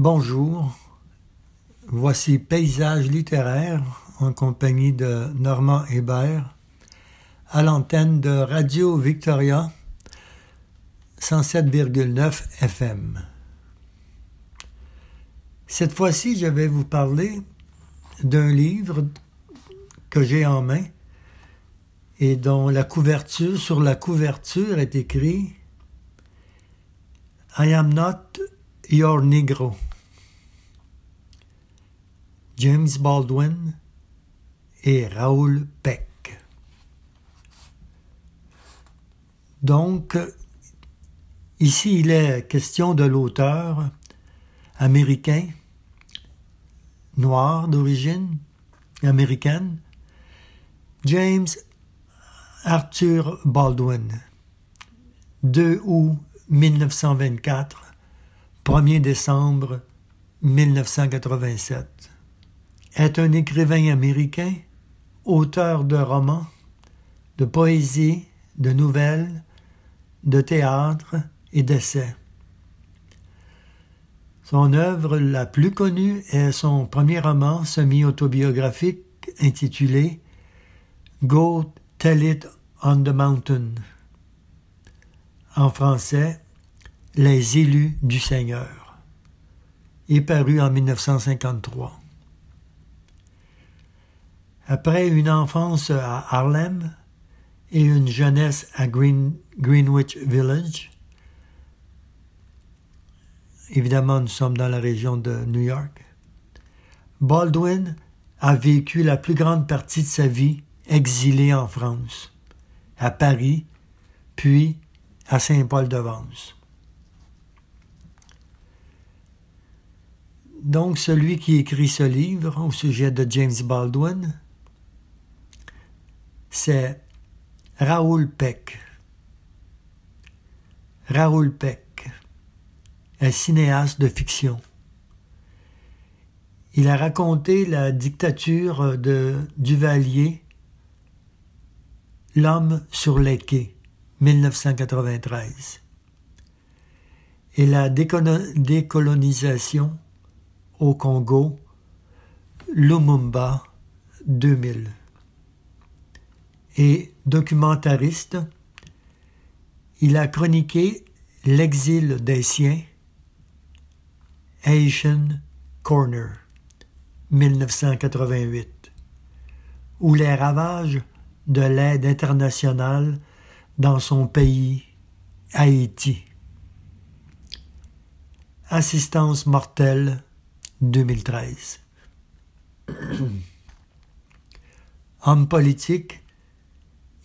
Bonjour, voici Paysage littéraire en compagnie de Normand Hébert à l'antenne de Radio Victoria 107,9 FM. Cette fois-ci, je vais vous parler d'un livre que j'ai en main et dont la couverture, sur la couverture est écrit I am not your Negro. James Baldwin et Raoul Peck. Donc, ici il est question de l'auteur américain, noir d'origine américaine, James Arthur Baldwin, 2 août 1924, 1er décembre 1987 est un écrivain américain, auteur de romans, de poésie, de nouvelles, de théâtre et d'essais. Son œuvre la plus connue est son premier roman semi-autobiographique intitulé Go Tell It on the Mountain. En français, Les élus du Seigneur, est paru en 1953. Après une enfance à Harlem et une jeunesse à Greenwich Village, évidemment nous sommes dans la région de New York, Baldwin a vécu la plus grande partie de sa vie exilé en France, à Paris, puis à Saint-Paul-de-Vence. Donc celui qui écrit ce livre au sujet de James Baldwin c'est Raoul Peck. Raoul Peck, un cinéaste de fiction. Il a raconté la dictature de Duvalier, L'homme sur les quais, 1993, et la décolonisation au Congo, Lumumba, 2000 et documentariste, il a chroniqué l'exil des siens, Haitian Corner, 1988, ou les ravages de l'aide internationale dans son pays, Haïti. Assistance mortelle, 2013. Homme politique,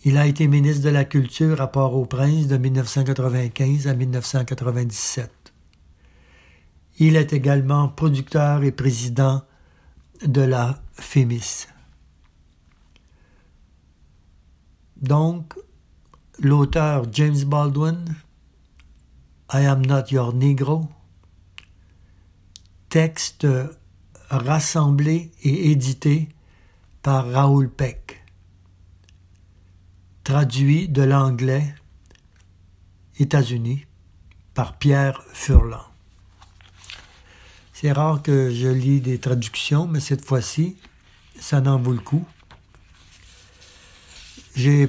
il a été ministre de la Culture à Port-au-Prince de 1995 à 1997. Il est également producteur et président de la FEMIS. Donc, l'auteur James Baldwin, I Am Not Your Negro, texte rassemblé et édité par Raoul Peck traduit de l'anglais États-Unis par Pierre Furlan. C'est rare que je lis des traductions, mais cette fois-ci, ça n'en vaut le coup. je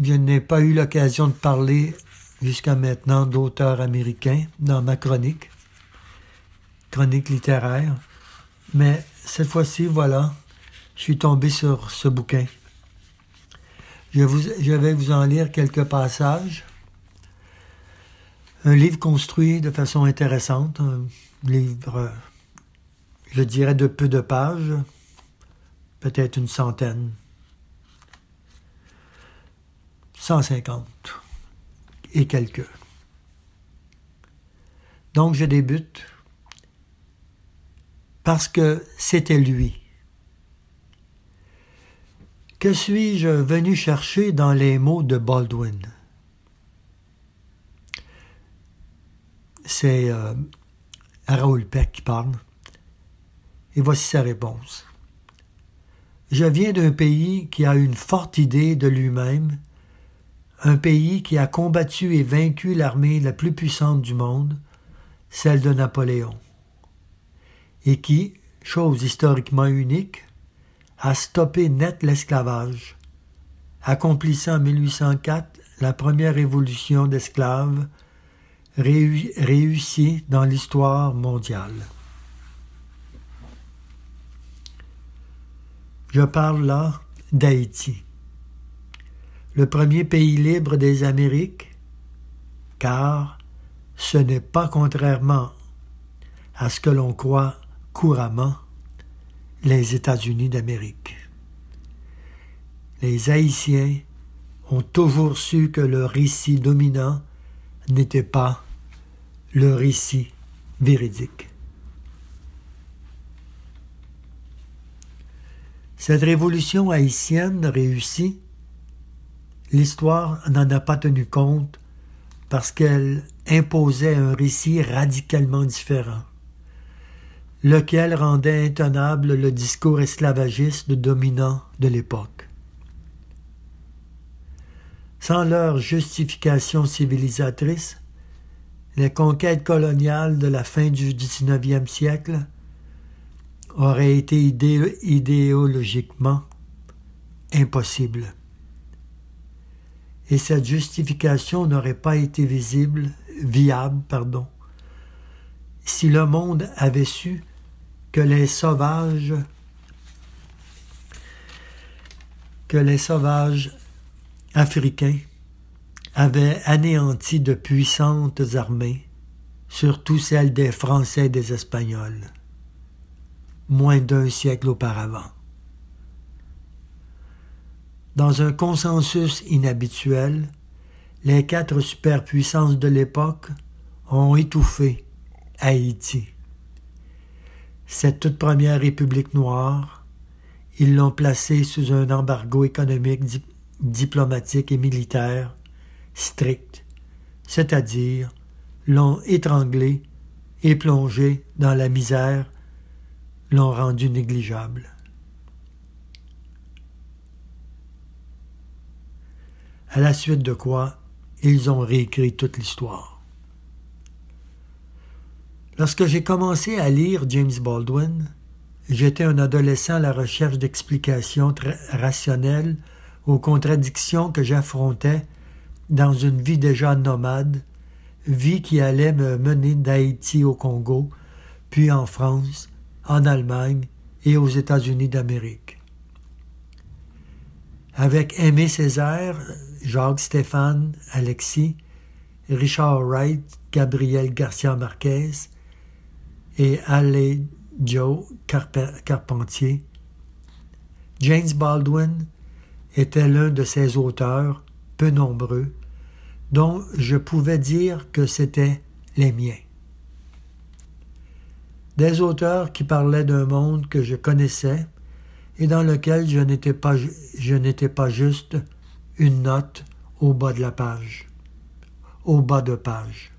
n'ai pas eu l'occasion de parler jusqu'à maintenant d'auteurs américains dans ma chronique, chronique littéraire, mais cette fois-ci, voilà, je suis tombé sur ce bouquin. Je, vais vous en lire quelques passages. Un livre construit de façon intéressante, un livre, je dirais, de peu de pages, peut-être une centaine, 150 et quelques. Donc je débute parce que c'était lui. Que suis-je venu chercher dans les mots de Baldwin? C'est euh, Raoul Peck qui parle. Et voici sa réponse. Je viens d'un pays qui a une forte idée de lui-même, un pays qui a combattu et vaincu l'armée la plus puissante du monde, celle de Napoléon. et qui, chose historiquement unique, a stoppé net l'esclavage, accomplissant en 1804 la première révolution d'esclaves réussie dans l'histoire mondiale. Je parle là d'Haïti, le premier pays libre des Amériques, car ce n'est pas contrairement à ce que l'on croit couramment les États-Unis d'Amérique. Les Haïtiens ont toujours su que le récit dominant n'était pas le récit véridique. Cette révolution haïtienne réussie, l'histoire n'en a pas tenu compte parce qu'elle imposait un récit radicalement différent, lequel rendait intenable le discours esclavagiste dominant de l'époque. Sans leur justification civilisatrice, les conquêtes coloniales de la fin du XIXe siècle aurait été idéologiquement impossible. Et cette justification n'aurait pas été visible, viable, pardon, si le monde avait su que les sauvages africains avaient anéanti de puissantes armées, surtout celles des Français et des Espagnols moins d'un siècle auparavant. Dans un consensus inhabituel, les quatre superpuissances de l'époque ont étouffé Haïti. Cette toute première république noire, ils l'ont placée sous un embargo économique, diplomatique et militaire strict, c'est-à-dire l'ont étranglé et plongé dans la misère l'ont rendu négligeable. À la suite de quoi, ils ont réécrit toute l'histoire. Lorsque j'ai commencé à lire James Baldwin, j'étais un adolescent à la recherche d'explications rationnelles aux contradictions que j'affrontais dans une vie déjà nomade, vie qui allait me mener d'Haïti au Congo, puis en France, en Allemagne et aux États-Unis d'Amérique. Avec Aimé Césaire, Jacques Stéphane, Alexis, Richard Wright, Gabriel Garcia Marquez et Joe Carpentier, James Baldwin était l'un de ces auteurs, peu nombreux, dont je pouvais dire que c'étaient les miens. Des auteurs qui parlaient d'un monde que je connaissais et dans lequel je n'étais pas, je n'étais pas juste une note au bas de la page, au bas de page,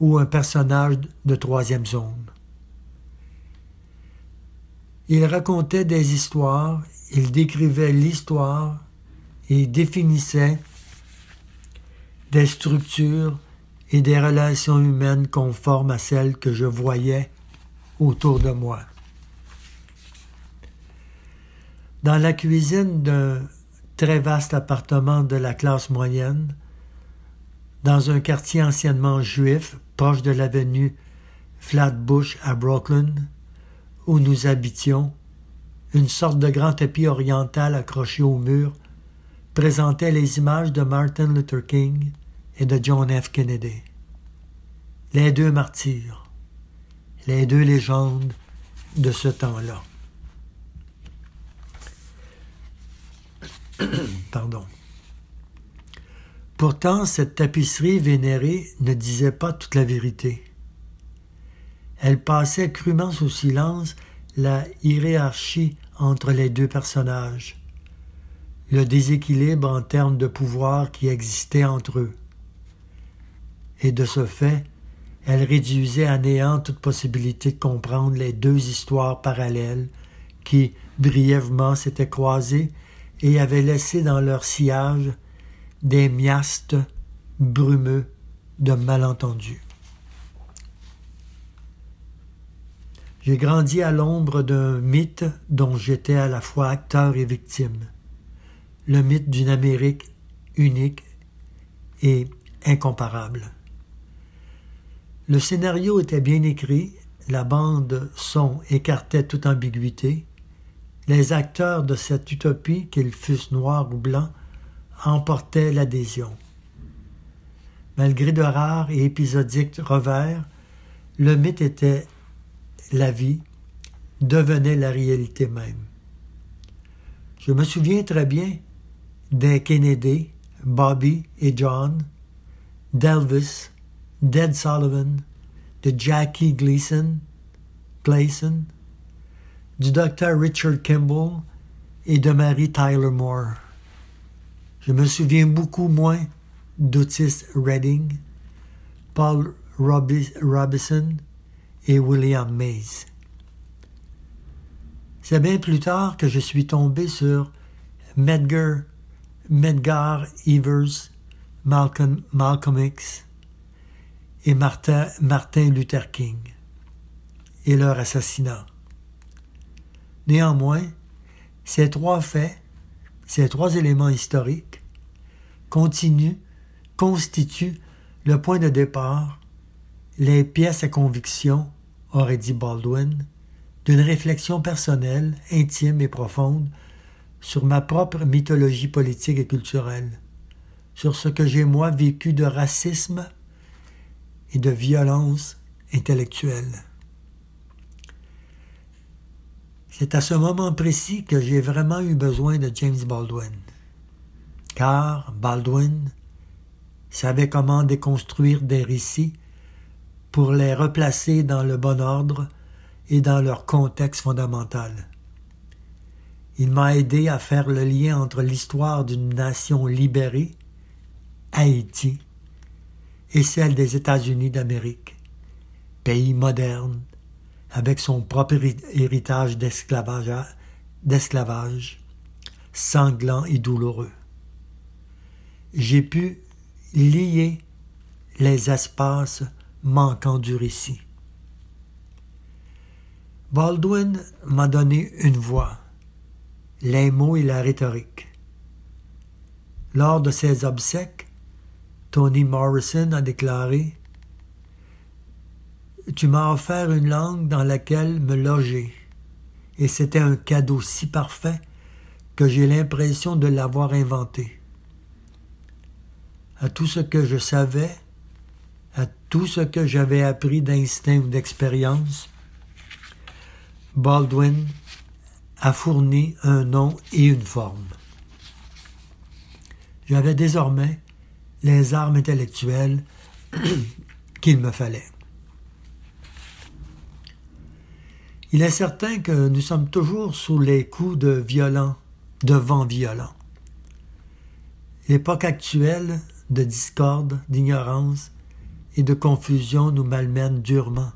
ou un personnage de troisième zone. Il racontait des histoires, il décrivait l'histoire et définissait des structures et des relations humaines conformes à celles que je voyais autour de moi. Dans la cuisine d'un très vaste appartement de la classe moyenne, dans un quartier anciennement juif proche de l'avenue Flatbush à Brooklyn, où nous habitions, une sorte de grand tapis oriental accroché au mur présentait les images de Martin Luther King, et de John F. Kennedy. Les deux martyrs, les deux légendes de ce temps-là. Pardon. Pourtant, cette tapisserie vénérée ne disait pas toute la vérité. Elle passait crûment sous silence la hiérarchie entre les deux personnages, le déséquilibre en termes de pouvoir qui existait entre eux et de ce fait, elle réduisait à néant toute possibilité de comprendre les deux histoires parallèles qui, brièvement, s'étaient croisées et avaient laissé dans leur sillage des miastes brumeux de malentendus. J'ai grandi à l'ombre d'un mythe dont j'étais à la fois acteur et victime. Le mythe d'une Amérique unique et incomparable. Le scénario était bien écrit, la bande son écartait toute ambiguïté, les acteurs de cette utopie, qu'ils fussent noirs ou blancs, emportaient l'adhésion. Malgré de rares et épisodiques revers, le mythe était la vie, devenait la réalité même. Je me souviens très bien des Kennedy, Bobby et John, d'Elvis, d'Ed Sullivan, de Jackie Gleason, Gleason, du docteur Richard Kimball et de Mary Tyler Moore. Je me souviens beaucoup moins d'Otis Redding, Paul Robinson et William Mays. C'est bien plus tard que je suis tombé sur Medgar, Evers, Malcolm, Malcolm X et Martin, Martin Luther King et leur assassinat. Néanmoins, ces trois faits, ces trois éléments historiques, continuent, constituent le point de départ, les pièces à conviction, aurait dit Baldwin, d'une réflexion personnelle, intime et profonde sur ma propre mythologie politique et culturelle, sur ce que j'ai moi vécu de racisme et de violence intellectuelle. C'est à ce moment précis que j'ai vraiment eu besoin de James Baldwin, car Baldwin savait comment déconstruire des récits pour les replacer dans le bon ordre et dans leur contexte fondamental. Il m'a aidé à faire le lien entre l'histoire d'une nation libérée, Haïti, et celle des États-Unis d'Amérique, pays moderne, avec son propre héritage d'esclavage, sanglant et douloureux. J'ai pu lier les espaces manquant du récit. Baldwin m'a donné une voix, les mots et la rhétorique. Lors de ses obsèques, Tony Morrison a déclaré Tu m'as offert une langue dans laquelle me loger, et c'était un cadeau si parfait que j'ai l'impression de l'avoir inventé. À tout ce que je savais, à tout ce que j'avais appris d'instinct ou d'expérience, Baldwin a fourni un nom et une forme. J'avais désormais les armes intellectuelles qu'il me fallait. Il est certain que nous sommes toujours sous les coups de violents, de vents violents. L'époque actuelle de discorde, d'ignorance, et de confusion nous malmènent durement.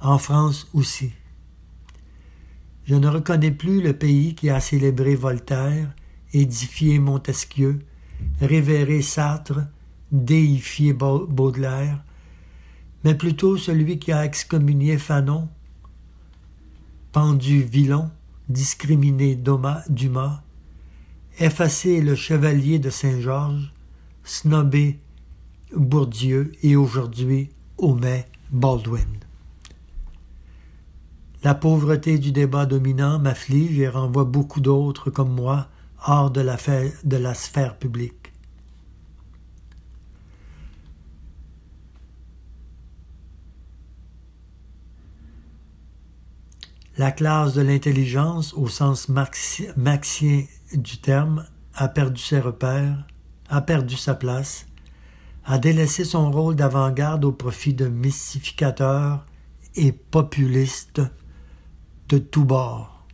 En France aussi. Je ne reconnais plus le pays qui a célébré Voltaire, édifié Montesquieu, révéré Sartre, déifié Baudelaire, mais plutôt celui qui a excommunié Fanon, pendu Villon, discriminé Dumas, effacé le chevalier de Saint-Georges, snobé Bourdieu et aujourd'hui Homais Baldwin. La pauvreté du débat dominant m'afflige et renvoie beaucoup d'autres comme moi hors de la, de la sphère publique. La classe de l'intelligence, au sens marxien du terme, a perdu ses repères, a perdu sa place, a délaissé son rôle d'avant-garde au profit de mystificateurs et populistes de tous bords.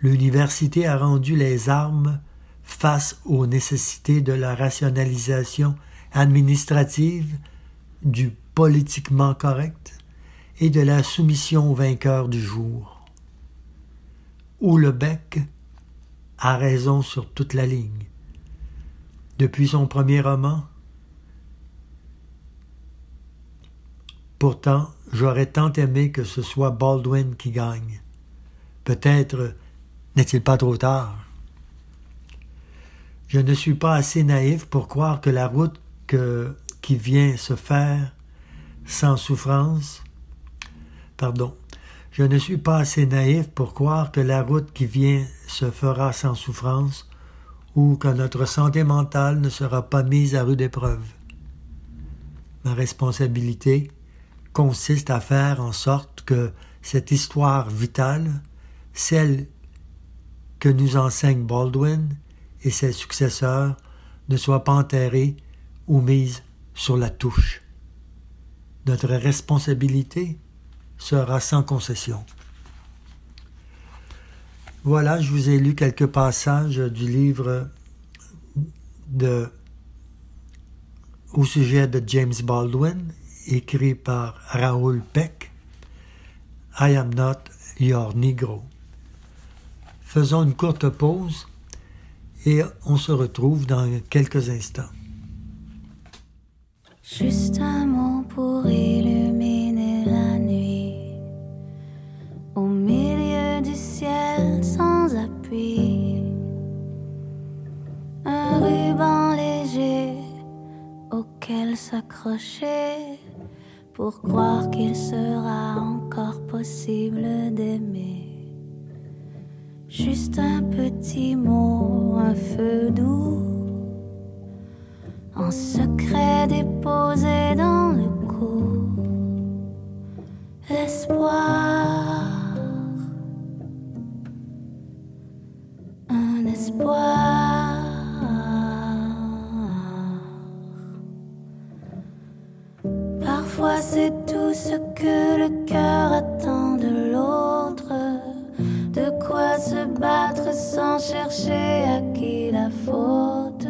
L'université a rendu les armes face aux nécessités de la rationalisation administrative, du politiquement correct et de la soumission au vainqueur du jour. Où le a raison sur toute la ligne. Depuis son premier roman, Pourtant, j'aurais tant aimé que ce soit Baldwin qui gagne. Peut-être n'est-il pas trop tard. Je ne suis pas assez naïf pour croire que la route qui vient se faire sans souffrance, pardon, je ne suis pas assez naïf pour croire que la route qui vient se fera sans souffrance ou que notre santé mentale ne sera pas mise à rude épreuve. Ma responsabilité consiste à faire en sorte que cette histoire vitale, celle que nous enseigne Baldwin et ses successeurs, ne soit pas enterrée ou mise sur la touche. Notre responsabilité sera sans concession. Voilà, je vous ai lu quelques passages du livre de, au sujet de James Baldwin, écrit par Raoul Peck. I am not your Negro. Faisons une courte pause et on se retrouve dans quelques instants. Juste un mot pour auquel s'accrocher pour croire qu'il sera encore possible d'aimer. Juste un petit mot, un feu doux en secret déposé dans le cou. L'espoir, un espoir. C'est tout ce que le cœur attend de l'autre, de quoi se battre sans chercher à qui la faute.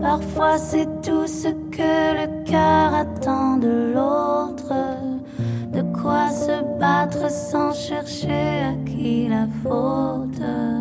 Parfois c'est tout ce que le cœur attend de l'autre. De quoi se battre sans chercher à qui la faute.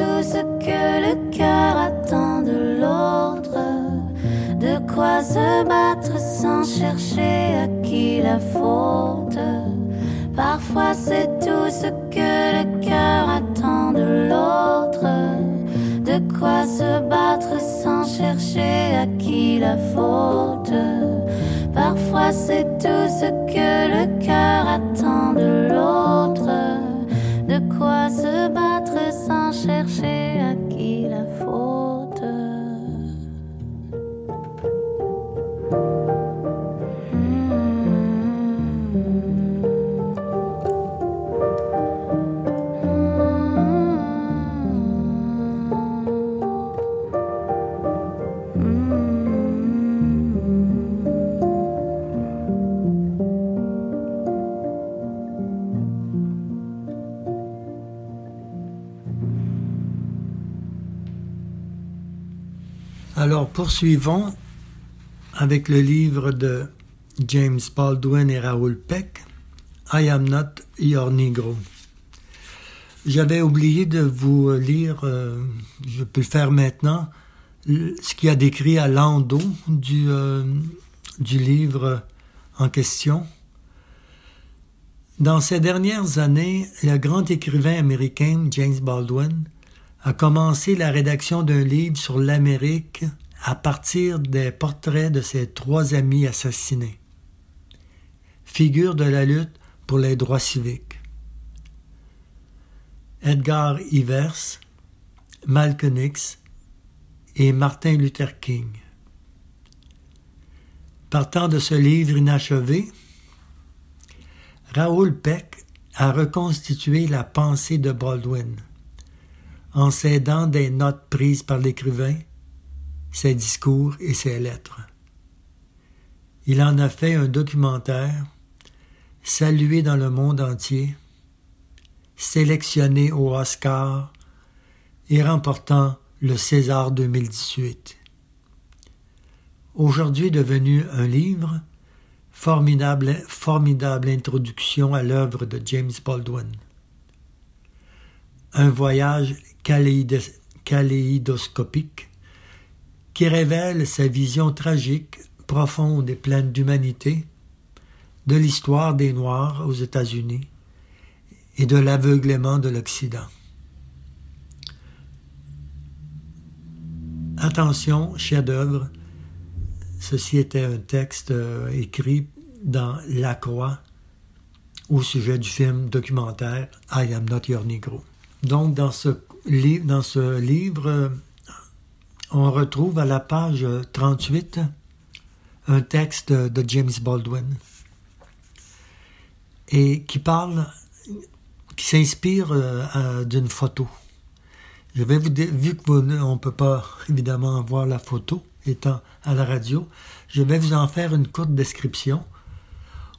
Tout ce que le cœur attend de l'autre, de quoi se battre sans chercher à qui la faute. Parfois c'est tout ce que le cœur attend de l'autre, de quoi se battre sans chercher à qui la faute. Parfois c'est tout ce que le cœur attend de l'autre, de quoi se battre sans chercher à qui la faute. Alors poursuivons avec le livre de James Baldwin et Raoul Peck, I am not your Negro. J'avais oublié de vous lire, euh, je peux le faire maintenant, ce qu'il a décrit à l'endos du, euh, du livre en question. Dans ces dernières années, le grand écrivain américain James Baldwin a commencé la rédaction d'un livre sur l'Amérique à partir des portraits de ses trois amis assassinés, figures de la lutte pour les droits civiques. Edgar Ivers, Malcolm X et Martin Luther King. Partant de ce livre inachevé, Raoul Peck a reconstitué la pensée de Baldwin en s'aidant des notes prises par l'écrivain, ses discours et ses lettres. Il en a fait un documentaire, salué dans le monde entier, sélectionné au Oscar et remportant le César 2018. Aujourd'hui devenu un livre, formidable, formidable introduction à l'œuvre de James Baldwin. Un voyage kaléidoscopique qui révèle sa vision tragique, profonde et pleine d'humanité de l'histoire des Noirs aux États-Unis et de l'aveuglement de l'Occident. Attention, chef-d'œuvre, ceci était un texte euh, écrit dans La Croix au sujet du film documentaire I Am Not Your Negro. Donc, dans ce, livre, on retrouve à la page 38 un texte de James Baldwin et qui parle, qui s'inspire euh, d'une photo. Je vais vous vu que vous, on peut pas évidemment voir la photo étant à la radio, je vais vous en faire une courte description.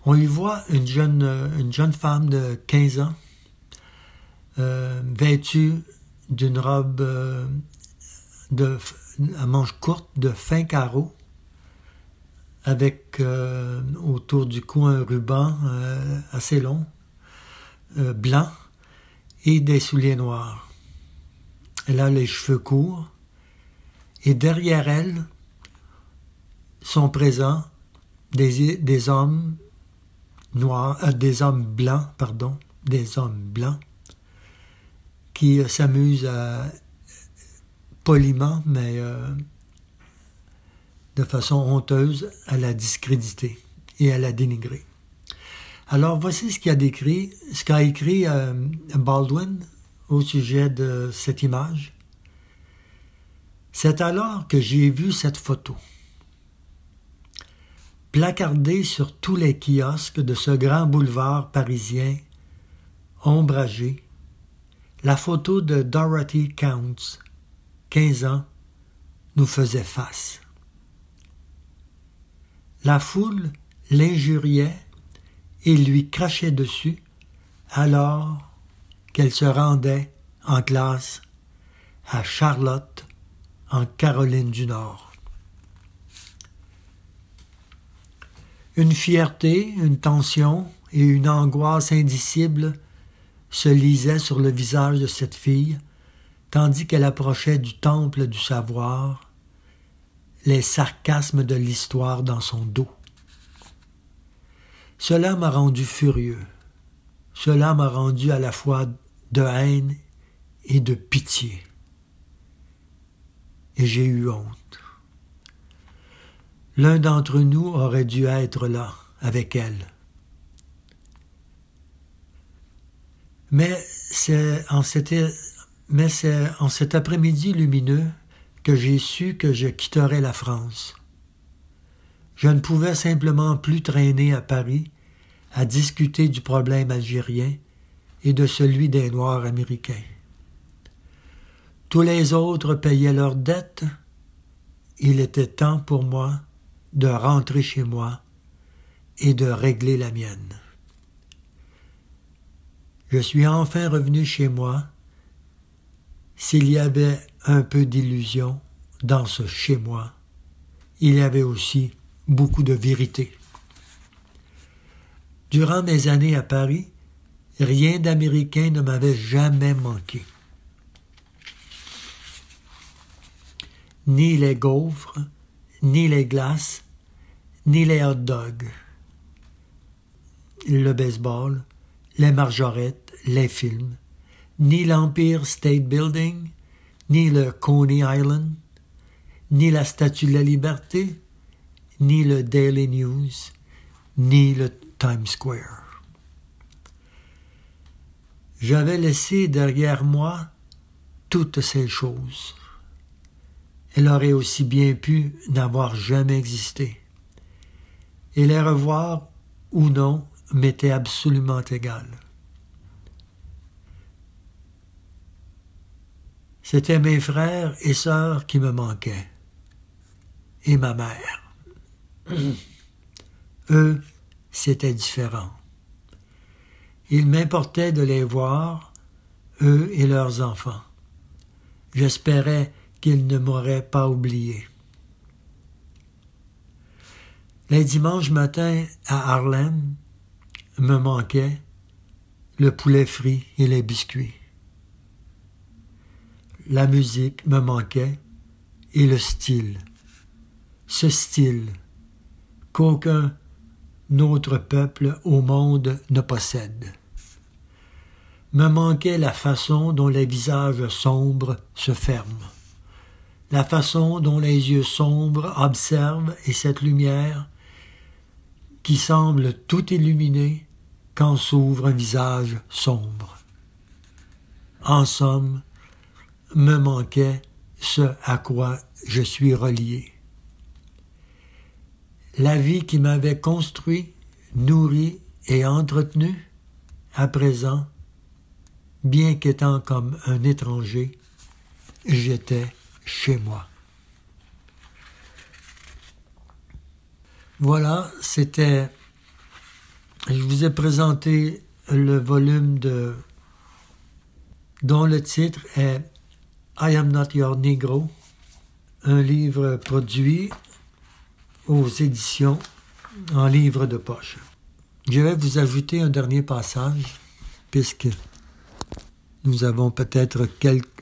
On y voit une jeune, une jeune femme de 15 ans euh, vêtue d'une robe euh, à manches courtes de fin carreau avec euh, autour du cou un ruban assez long, blanc, et des souliers noirs. Elle a les cheveux courts, et derrière elle sont présents des hommes noirs, des hommes blancs, pardon, des hommes blancs qui euh, s'amusent à poliment, mais euh, de façon honteuse, à la discréditer et à la dénigrer. Alors voici ce qu'a décrit, ce qu'a écrit euh, Baldwin au sujet de cette image. C'est alors que j'ai vu cette photo. Placardée sur tous les kiosques de ce grand boulevard parisien, ombragé, la photo de Dorothy Counts, 15 ans, nous faisait face. La foule l'injuriait et lui crachait dessus alors qu'elle se rendait en classe à Charlotte, en Caroline du Nord. Une fierté, une tension et une angoisse indicible se lisait sur le visage de cette fille, tandis qu'elle approchait du temple du savoir, les sarcasmes de l'histoire dans son dos. Cela m'a rendu furieux. Cela m'a rendu à la fois de haine et de pitié. Et j'ai eu honte. L'un d'entre nous aurait dû être là, avec elle. Mais c'est en, cet après-midi lumineux que j'ai su que je quitterais la France. Je ne pouvais simplement plus traîner à Paris à discuter du problème algérien et de celui des Noirs américains. Tous les autres payaient leurs dettes. Il était temps pour moi de rentrer chez moi et de régler la mienne. Je suis enfin revenu chez moi. S'il y avait un peu d'illusion dans ce chez moi, il y avait aussi beaucoup de vérité. Durant mes années à Paris, rien d'américain ne m'avait jamais manqué. Ni les gaufres, ni les glaces, ni les hot dogs. Le baseball, les marjorettes, les films, ni l'Empire State Building, ni le Coney Island, ni la Statue de la Liberté, ni le Daily News, ni le Times Square. J'avais laissé derrière moi toutes ces choses. Elle aurait aussi bien pu n'avoir jamais existé. Et les revoir ou non m'était absolument égal. C'étaient mes frères et sœurs qui me manquaient, et ma mère. Eux, c'était différent. Il m'importait de les voir, eux et leurs enfants. J'espérais qu'ils ne m'auraient pas oublié. Les dimanches matins à Harlem me manquaient le poulet frit et les biscuits. La musique me manquait et le style. Ce style qu'aucun autre peuple au monde ne possède. Me manquait la façon dont les visages sombres se ferment, la façon dont les yeux sombres observent et cette lumière qui semble tout illuminer quand s'ouvre un visage sombre. En somme, me manquait ce à quoi je suis relié la vie qui m'avait construit, nourri et entretenu, à présent, bien qu'étant comme un étranger, j'étais chez moi. Voilà, c'était. Je vous ai présenté le volume de dont le titre est I am not your Negro, un livre produit aux éditions en livre de poche. Je vais vous ajouter un dernier passage, puisque nous avons peut-être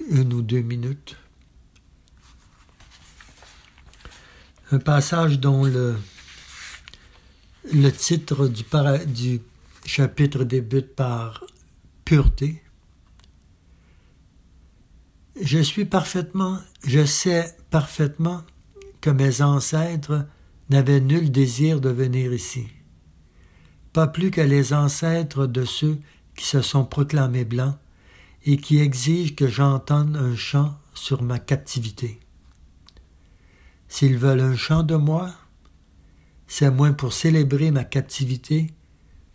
une ou deux minutes. Un passage dont le, le titre du, chapitre débute par pureté. Je suis parfaitement, je sais parfaitement que mes ancêtres n'avaient nul désir de venir ici, pas plus que les ancêtres de ceux qui se sont proclamés blancs et qui exigent que j'entende un chant sur ma captivité. S'ils veulent un chant de moi, c'est moins pour célébrer ma captivité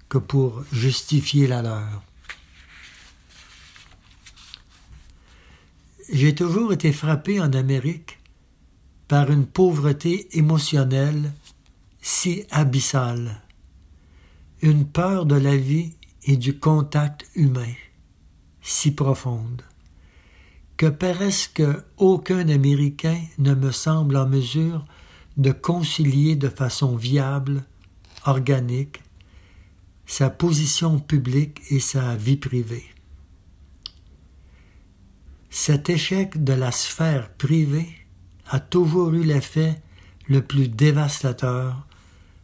que pour justifier la leur. J'ai toujours été frappé en Amérique par une pauvreté émotionnelle si abyssale, une peur de la vie et du contact humain si profonde, que presque aucun Américain ne me semble en mesure de concilier de façon viable, organique, sa position publique et sa vie privée. Cet échec de la sphère privée a toujours eu l'effet le plus dévastateur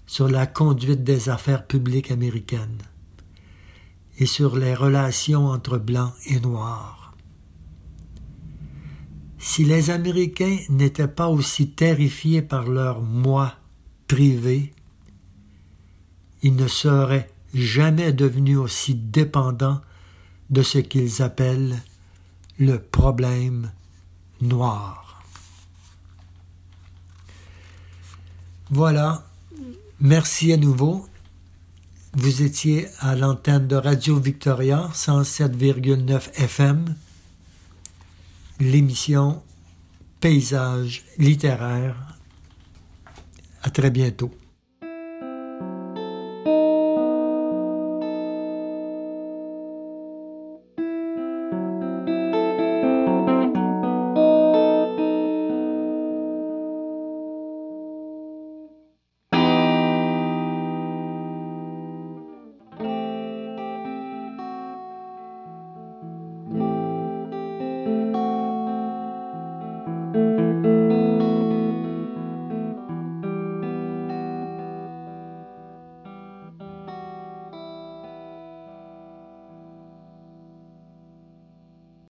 sur la conduite des affaires publiques américaines et sur les relations entre blancs et noirs. Si les Américains n'étaient pas aussi terrifiés par leur moi privé, ils ne seraient jamais devenus aussi dépendants de ce qu'ils appellent le problème noir. Voilà. Merci à nouveau. Vous étiez à l'antenne de Radio Victoria 107,9 FM, l'émission Paysage littéraire. À très bientôt.